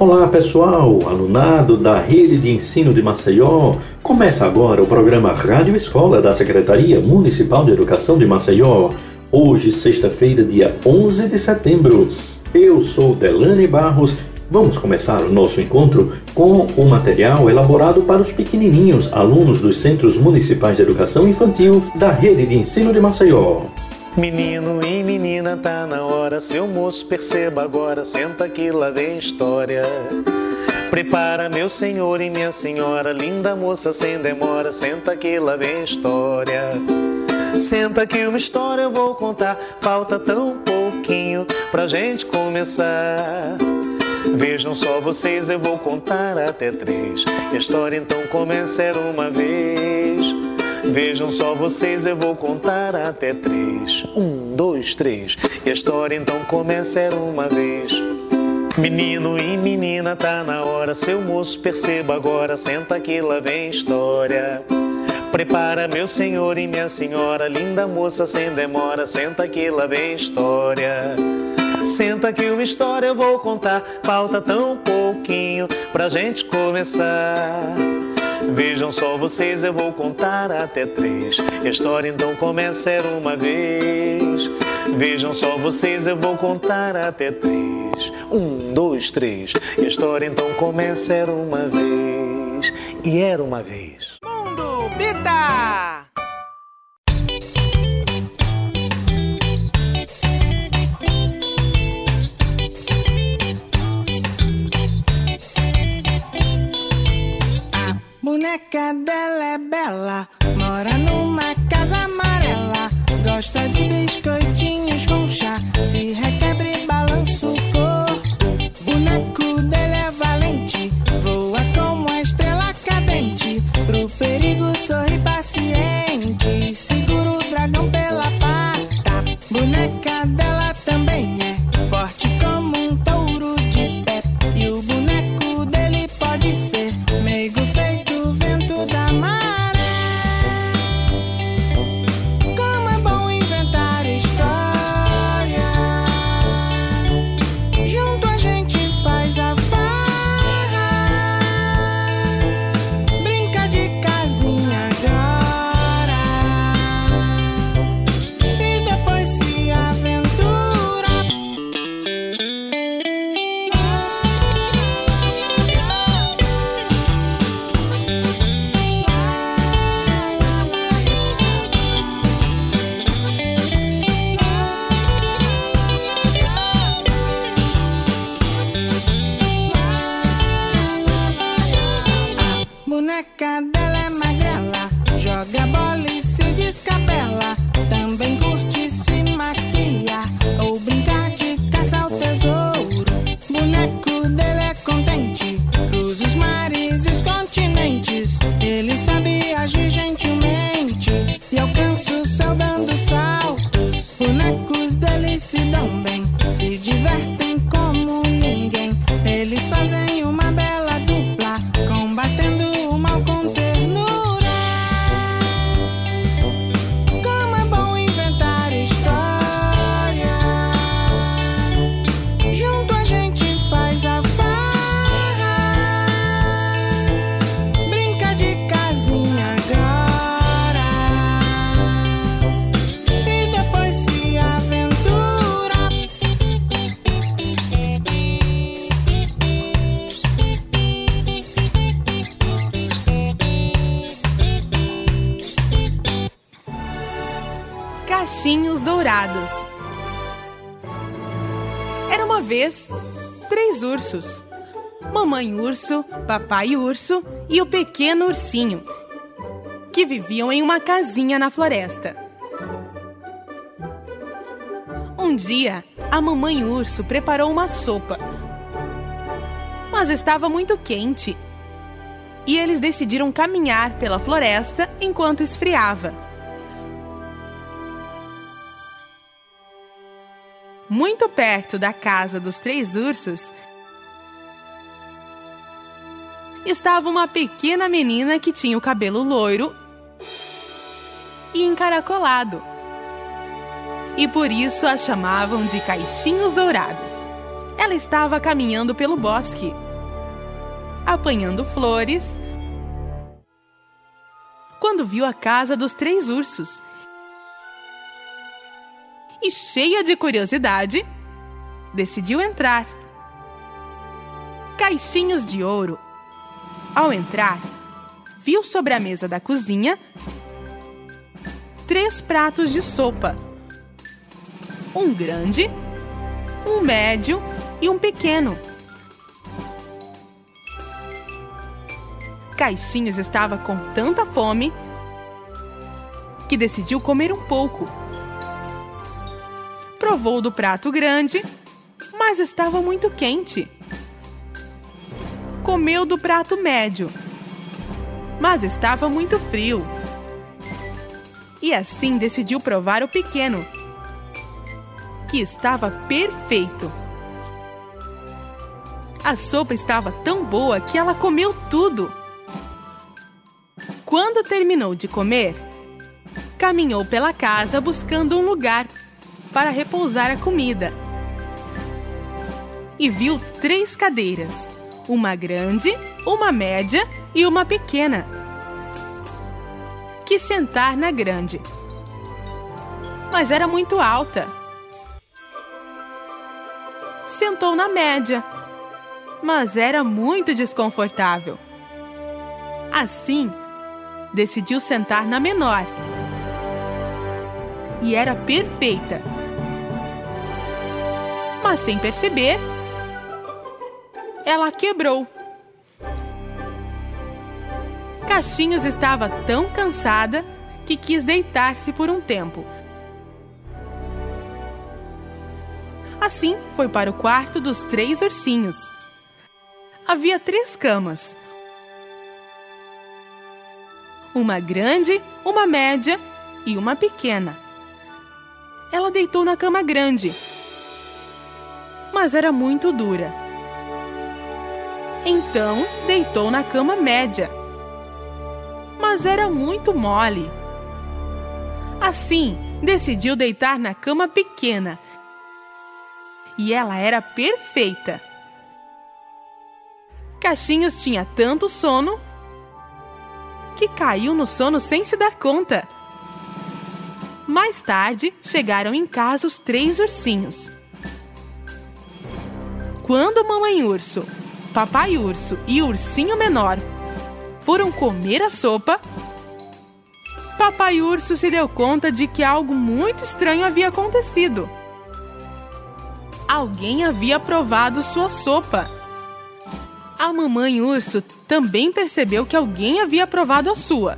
Olá pessoal, alunado da Rede de Ensino de Maceió. Começa agora o programa Rádio Escola da Secretaria Municipal de Educação de Maceió. Hoje, sexta-feira, dia 11 de setembro. Eu sou Delane Barros. Vamos começar o nosso encontro com o material elaborado para os pequenininhos alunos dos Centros Municipais de Educação Infantil da Rede de Ensino de Maceió. Menino e menina, tá na hora, seu moço, perceba agora, senta que lá vem história. Prepara, meu senhor e minha senhora, linda moça, sem demora, senta que lá vem história. Senta que uma história eu vou contar, falta tão pouquinho pra gente começar. Vejam só vocês, eu vou contar até três. A história então começa era uma vez. Vejam só vocês, eu vou contar até três. Um, dois, três. E a história então começa era uma vez. Menino e menina, tá na hora. Seu moço, perceba agora. Senta que lá vem história. Prepara, meu senhor e minha senhora. Linda moça, sem demora. Senta que lá vem história. Senta que uma história eu vou contar. Falta tão pouquinho pra gente começar. Vejam só vocês, eu vou contar até três. A história então começa era uma vez. Vejam só vocês, eu vou contar até três. Um, dois, três. E a história então começa era uma vez. E era uma vez. Vez três ursos: Mamãe Urso, Papai Urso e o pequeno ursinho, que viviam em uma casinha na floresta. Um dia, a mamãe urso preparou uma sopa, mas estava muito quente. E eles decidiram caminhar pela floresta enquanto esfriava. Muito perto da casa dos três ursos, estava uma pequena menina que tinha o cabelo loiro e encaracolado. E por isso a chamavam de Caixinhos Dourados. Ela estava caminhando pelo bosque apanhando flores, quando viu a casa dos três ursos. E cheia de curiosidade, decidiu entrar. Caixinhos de ouro. Ao entrar, viu sobre a mesa da cozinha três pratos de sopa: um grande, um médio e um pequeno. Caixinhos estava com tanta fome que decidiu comer um pouco. Provou do prato grande, mas estava muito quente. Comeu do prato médio, mas estava muito frio. E assim decidiu provar o pequeno, que estava perfeito. A sopa estava tão boa que ela comeu tudo. Quando terminou de comer, caminhou pela casa buscando um lugar para repousar a comida. E viu três cadeiras: uma grande, uma média e uma pequena. Quis sentar na grande, mas era muito alta. Sentou na média, mas era muito desconfortável. Assim, decidiu sentar na menor. E era perfeita. Mas sem perceber, ela quebrou. Caixinhos estava tão cansada que quis deitar-se por um tempo. Assim, foi para o quarto dos três ursinhos. Havia três camas uma grande, uma média e uma pequena. Ela deitou na cama grande, mas era muito dura. Então deitou na cama média, mas era muito mole. Assim, decidiu deitar na cama pequena. E ela era perfeita. Caixinhos tinha tanto sono que caiu no sono sem se dar conta. Mais tarde, chegaram em casa os três ursinhos. Quando Mamãe Urso, Papai Urso e o Ursinho Menor foram comer a sopa, Papai Urso se deu conta de que algo muito estranho havia acontecido. Alguém havia provado sua sopa a mamãe urso também percebeu que alguém havia provado a sua.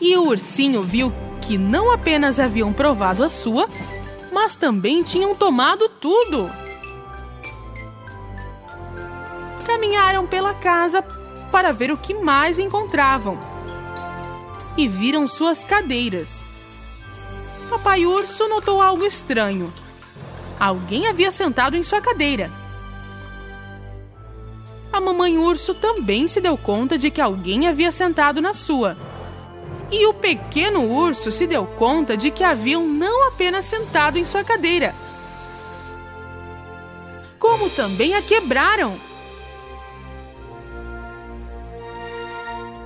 E o ursinho viu que não apenas haviam provado a sua, mas também tinham tomado tudo. Caminharam pela casa para ver o que mais encontravam e viram suas cadeiras. Papai Urso notou algo estranho. Alguém havia sentado em sua cadeira a mamãe urso também se deu conta de que alguém havia sentado na sua. E o pequeno urso se deu conta de que haviam não apenas sentado em sua cadeira, como também a quebraram.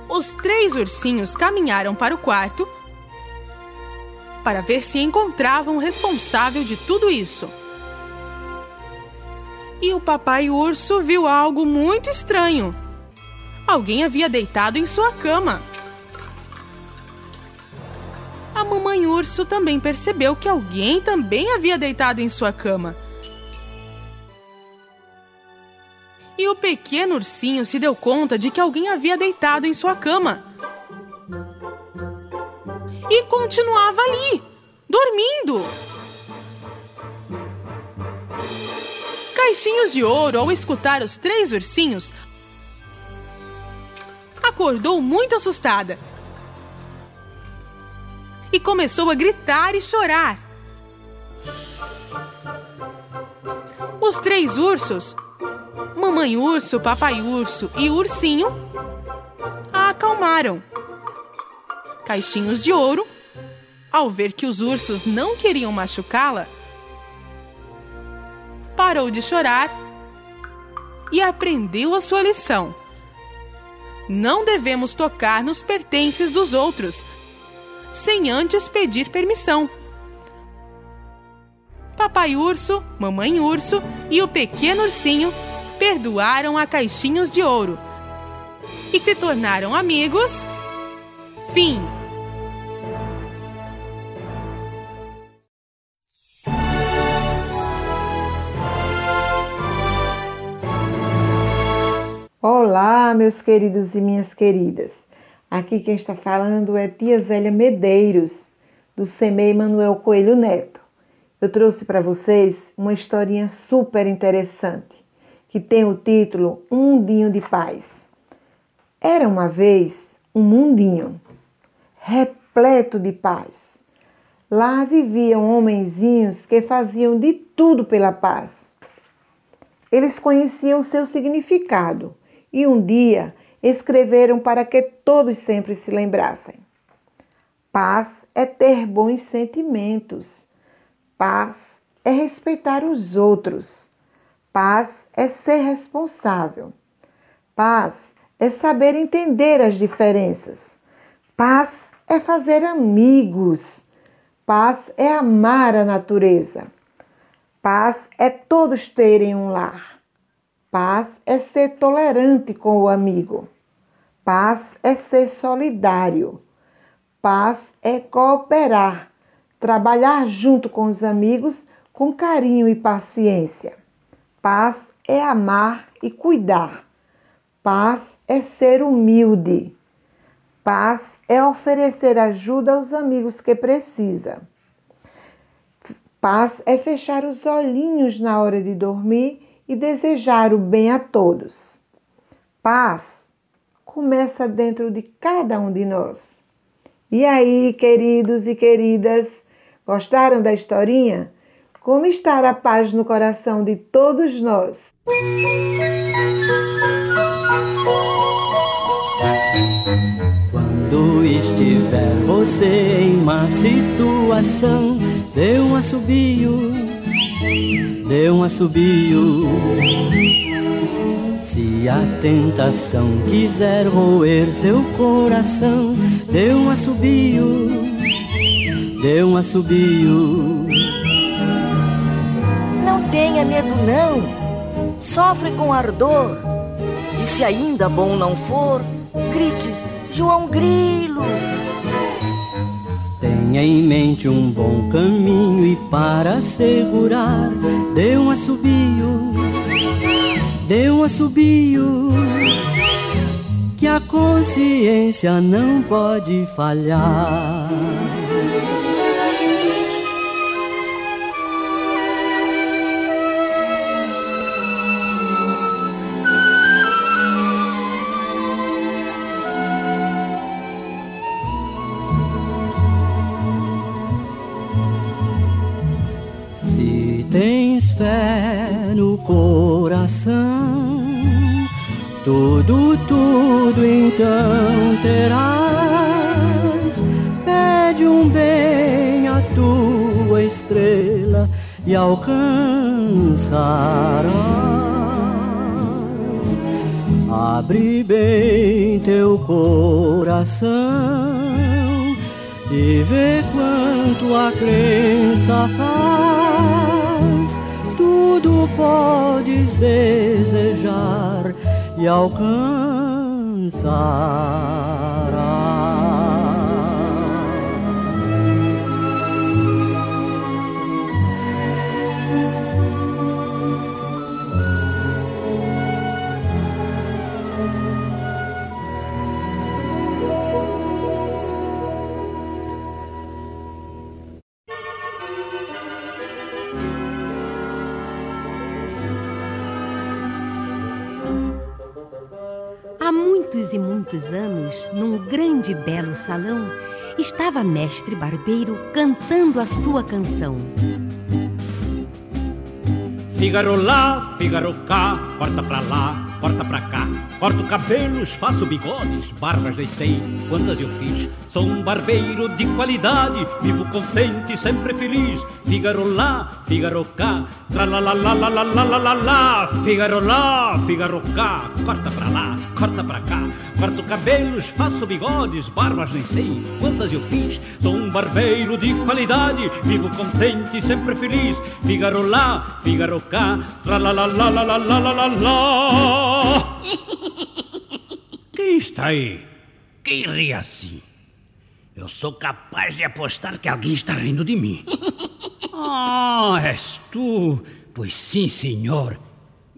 Os três ursinhos caminharam para o quarto para ver se encontravam o responsável de tudo isso e o papai urso viu algo muito estranho. Alguém havia deitado em sua cama. Mamãe urso também percebeu que alguém também havia deitado em sua cama. E o pequeno ursinho se deu conta de que alguém havia deitado em sua cama. E continuava ali, dormindo. Caixinhos de Ouro, ao escutar os três ursinhos, acordou muito assustada e começou a gritar e chorar. Os três ursos, Mamãe Urso, Papai Urso e Ursinho, a acalmaram. Caixinhos de Ouro, ao ver que os ursos não queriam machucá-la, parou de chorar e aprendeu a sua lição. Não devemos tocar nos pertences dos outros, sem antes pedir permissão. Papai Urso, Mamãe Urso e o pequeno ursinho perdoaram a caixinhos de ouro e se tornaram amigos. Fim. Olá, meus queridos e minhas queridas. Aqui quem está falando é tia Zélia Medeiros, do CEMEI Manuel Coelho Neto. Eu trouxe para vocês uma historinha super interessante, que tem o título Um Mundinho de Paz. Era uma vez um mundinho repleto de paz. Lá viviam homenzinhos que faziam de tudo pela paz. Eles conheciam seu significado e um dia escreveram para que todos sempre se lembrassem. Paz é ter bons sentimentos. Paz é respeitar os outros. Paz é ser responsável. Paz é saber entender as diferenças. Paz é fazer amigos. Paz é amar a natureza. Paz é todos terem um lar. Paz é ser tolerante com o amigo. Paz é ser solidário. Paz é cooperar, trabalhar junto com os amigos com carinho e paciência. Paz é amar e cuidar. Paz é ser humilde. Paz é oferecer ajuda aos amigos que precisam. Paz é fechar os olhinhos na hora de dormir e desejar o bem a todos. Paz começa dentro de cada um de nós. E aí, queridos e queridas, gostaram da historinha? Como está a paz no coração de todos nós? Quando estiver você em uma situação, dê um assobio, dê um assobio. Se a tentação quiser roer seu coração, dê um assobio, dê um assobio. Não tenha medo não, sofre com ardor. E se ainda bom não for, grite João Grilo. Tenha em mente um bom caminho e para segurar, dê um assobio, dê um assobio, que a consciência não pode falhar. Alcançarás. Abre bem teu coração e vê quanto a crença faz. Tudo podes desejar e alcançará. Muitos anos, num grande e belo salão, estava mestre barbeiro cantando a sua canção. Fígaro lá, Fígaro cá, porta pra lá, corta pra cá. Corto cabelos, faço bigodes, barbas nem sei quantas eu fiz. Sou um barbeiro de qualidade, vivo contente, sempre feliz. Figaro lá, Figaro cá, tra la la la la la la la la la. Figaro lá, Figaro cá, corta pra lá, corta pra cá. Corto cabelos, faço bigodes, barbas nem sei quantas eu fiz. Sou um barbeiro de qualidade, vivo contente, sempre feliz. Figaro lá, Figaro cá, tra la la la la la la la la la. Quem está aí? Quem ri assim? Eu sou capaz de apostar que alguém está rindo de mim. Ah, és tu? Pois sim, senhor.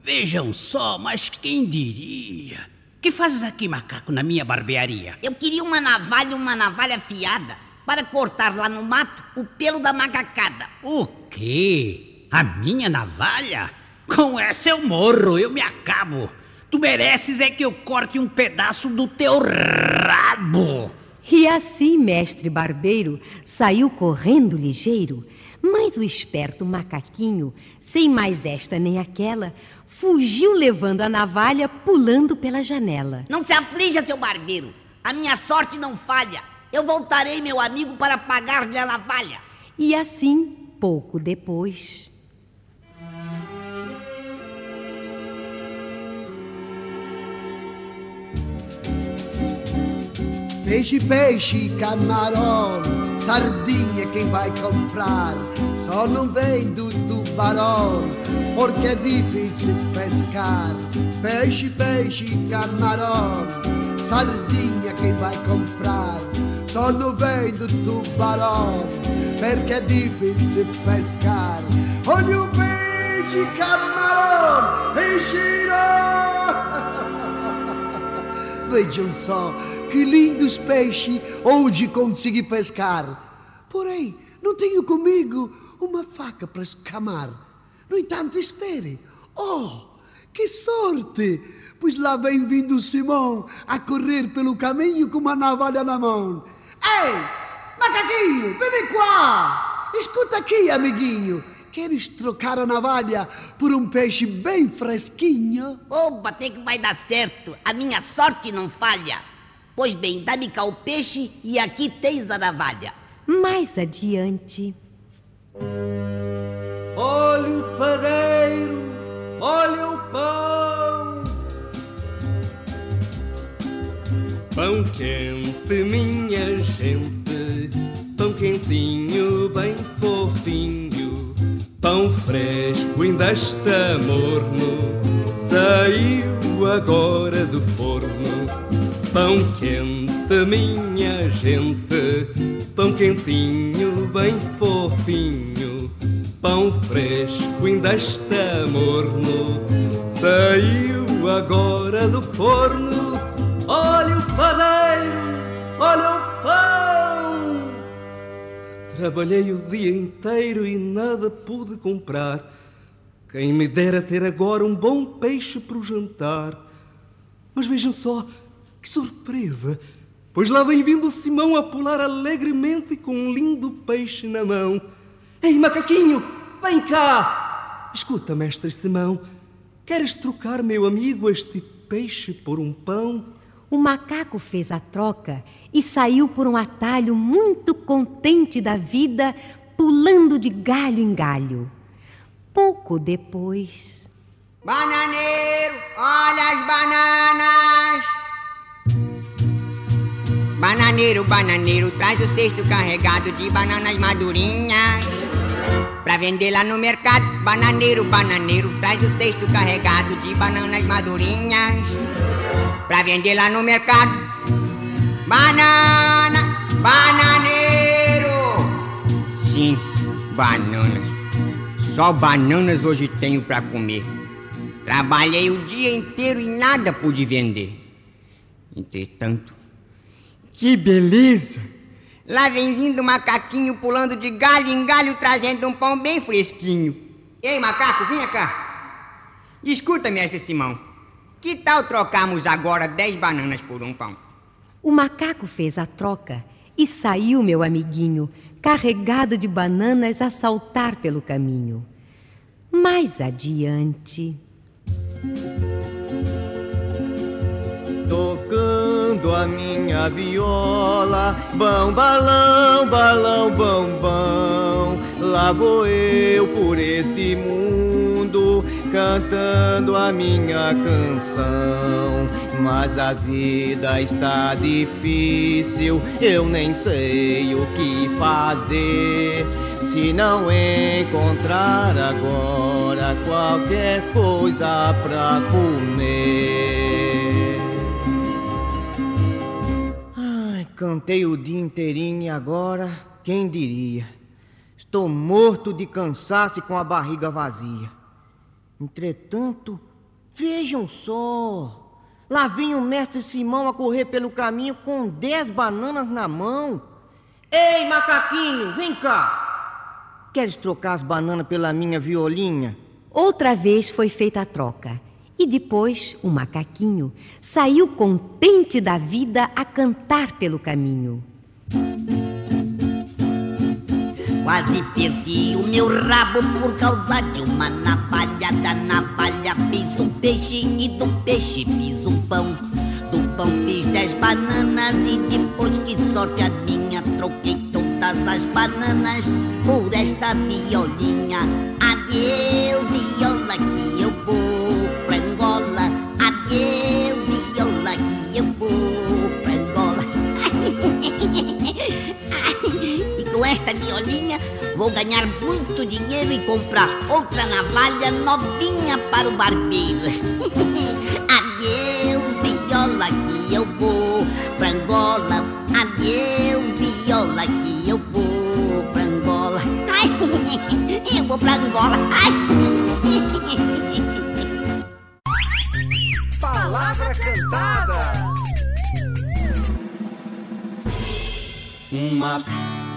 Vejam só, mas quem diria? Que fazes aqui, macaco, na minha barbearia? Eu queria uma navalha, uma navalha afiada, para cortar lá no mato o pelo da macacada. O quê? A minha navalha? Com essa eu morro, eu me acabo. Tu mereces é que eu corte um pedaço do teu rabo. E assim, mestre barbeiro saiu correndo ligeiro, mas o esperto macaquinho, sem mais esta nem aquela, fugiu levando a navalha pulando pela janela. Não se aflija, seu barbeiro. A minha sorte não falha. Eu voltarei, meu amigo, para pagar-lhe a navalha. E assim, pouco depois. Peixe, peixe, camarão, sardinha quem vai comprar? Só não vem do tubarão, porque é difícil pescar. Peixe, peixe, camarão, sardinha quem vai comprar? Só não vem do tubarão, porque é difícil pescar. Olha o peixe, camarão, peixe. Vejam só que lindos peixes hoje consegui pescar. Porém, não tenho comigo uma faca para escamar. No entanto, espere. Oh, que sorte! Pois lá vem vindo Simão a correr pelo caminho com uma navalha na mão. Ei, macaquinho, vem cá! Escuta aqui, amiguinho. Queres trocar a navalha por um peixe bem fresquinho? Opa, até que vai dar certo. A minha sorte não falha. Pois bem, dá-me cá o peixe e aqui tens a navalha. Mais adiante. Olha o padeiro, olha o pão. Pão quente, minha gente, pão quentinho, bem fofinho. Pão fresco, ainda está morno, saiu agora do forno. Pão quente, minha gente, pão quentinho, bem fofinho. Pão fresco, ainda está morno, saiu agora do forno. Olha o padeiro, olha o. Trabalhei o dia inteiro e nada pude comprar. Quem me dera ter agora um bom peixe para o jantar. Mas vejam só, que surpresa! Pois lá vem vindo o Simão a pular alegremente com um lindo peixe na mão. Ei, macaquinho, vem cá! Escuta, mestre Simão, queres trocar, meu amigo, este peixe por um pão? O macaco fez a troca e saiu por um atalho muito contente da vida, pulando de galho em galho. Pouco depois. Bananeiro, olha as bananas! Bananeiro, bananeiro, traz o cesto carregado de bananas madurinhas. Pra vender lá no mercado, bananeiro, bananeiro, traz o cesto carregado de bananas madurinhas. Pra vender lá no mercado, banana, bananeiro. Sim, bananas. Só bananas hoje tenho pra comer. Trabalhei o dia inteiro e nada pude vender. Entretanto, que beleza! Lá vem vindo o macaquinho pulando de galho em galho, trazendo um pão bem fresquinho. Ei, macaco, vinha cá. Escuta, mestre Simão. Que tal trocarmos agora dez bananas por um pão? O macaco fez a troca e saiu, meu amiguinho, carregado de bananas a saltar pelo caminho. Mais adiante. Tocando a minha viola, bão, balão, balão, bão, bão, lá vou eu por este mundo cantando a minha canção. Mas a vida está difícil, eu nem sei o que fazer. Se não encontrar agora qualquer coisa pra comer. Ai, cantei o dia inteirinho e agora, quem diria? Estou morto de cansaço e com a barriga vazia. Entretanto, vejam só. Lá vinha o mestre Simão a correr pelo caminho com dez bananas na mão. Ei, macaquinho, vem cá! Queres trocar as bananas pela minha violinha? Outra vez foi feita a troca. E depois o macaquinho saiu contente da vida a cantar pelo caminho. Quase perdi o meu rabo por causa de uma Da navalha fiz um peixe e do peixe fiz um pão. Do pão fiz dez bananas e depois que sorte a minha troquei todas as bananas por esta violinha. Adeus, viola, vou ganhar muito dinheiro e comprar outra navalha novinha para o barbeiro. Adeus, viola, que eu vou pra Angola. Adeus, viola, que eu vou pra Angola. Ai, eu vou pra Angola. Ai. Palavra cantada. Uma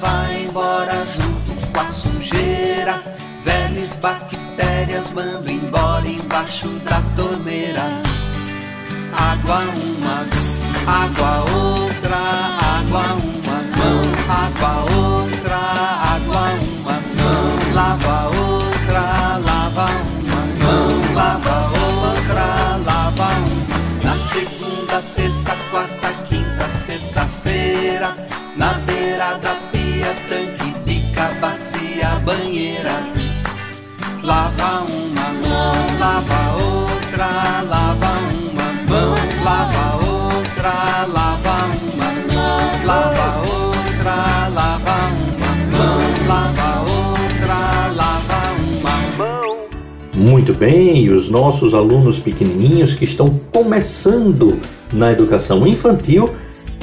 vai embora junto com a sujeira. Velhas bactérias mando embora embaixo da torneira. Água uma, água outra, água uma mão, água outra, água uma mão, lava Muito bem, e os nossos alunos pequenininhos que estão começando na educação infantil,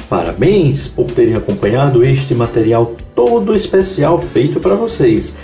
parabéns por terem acompanhado este material todo especial feito para vocês.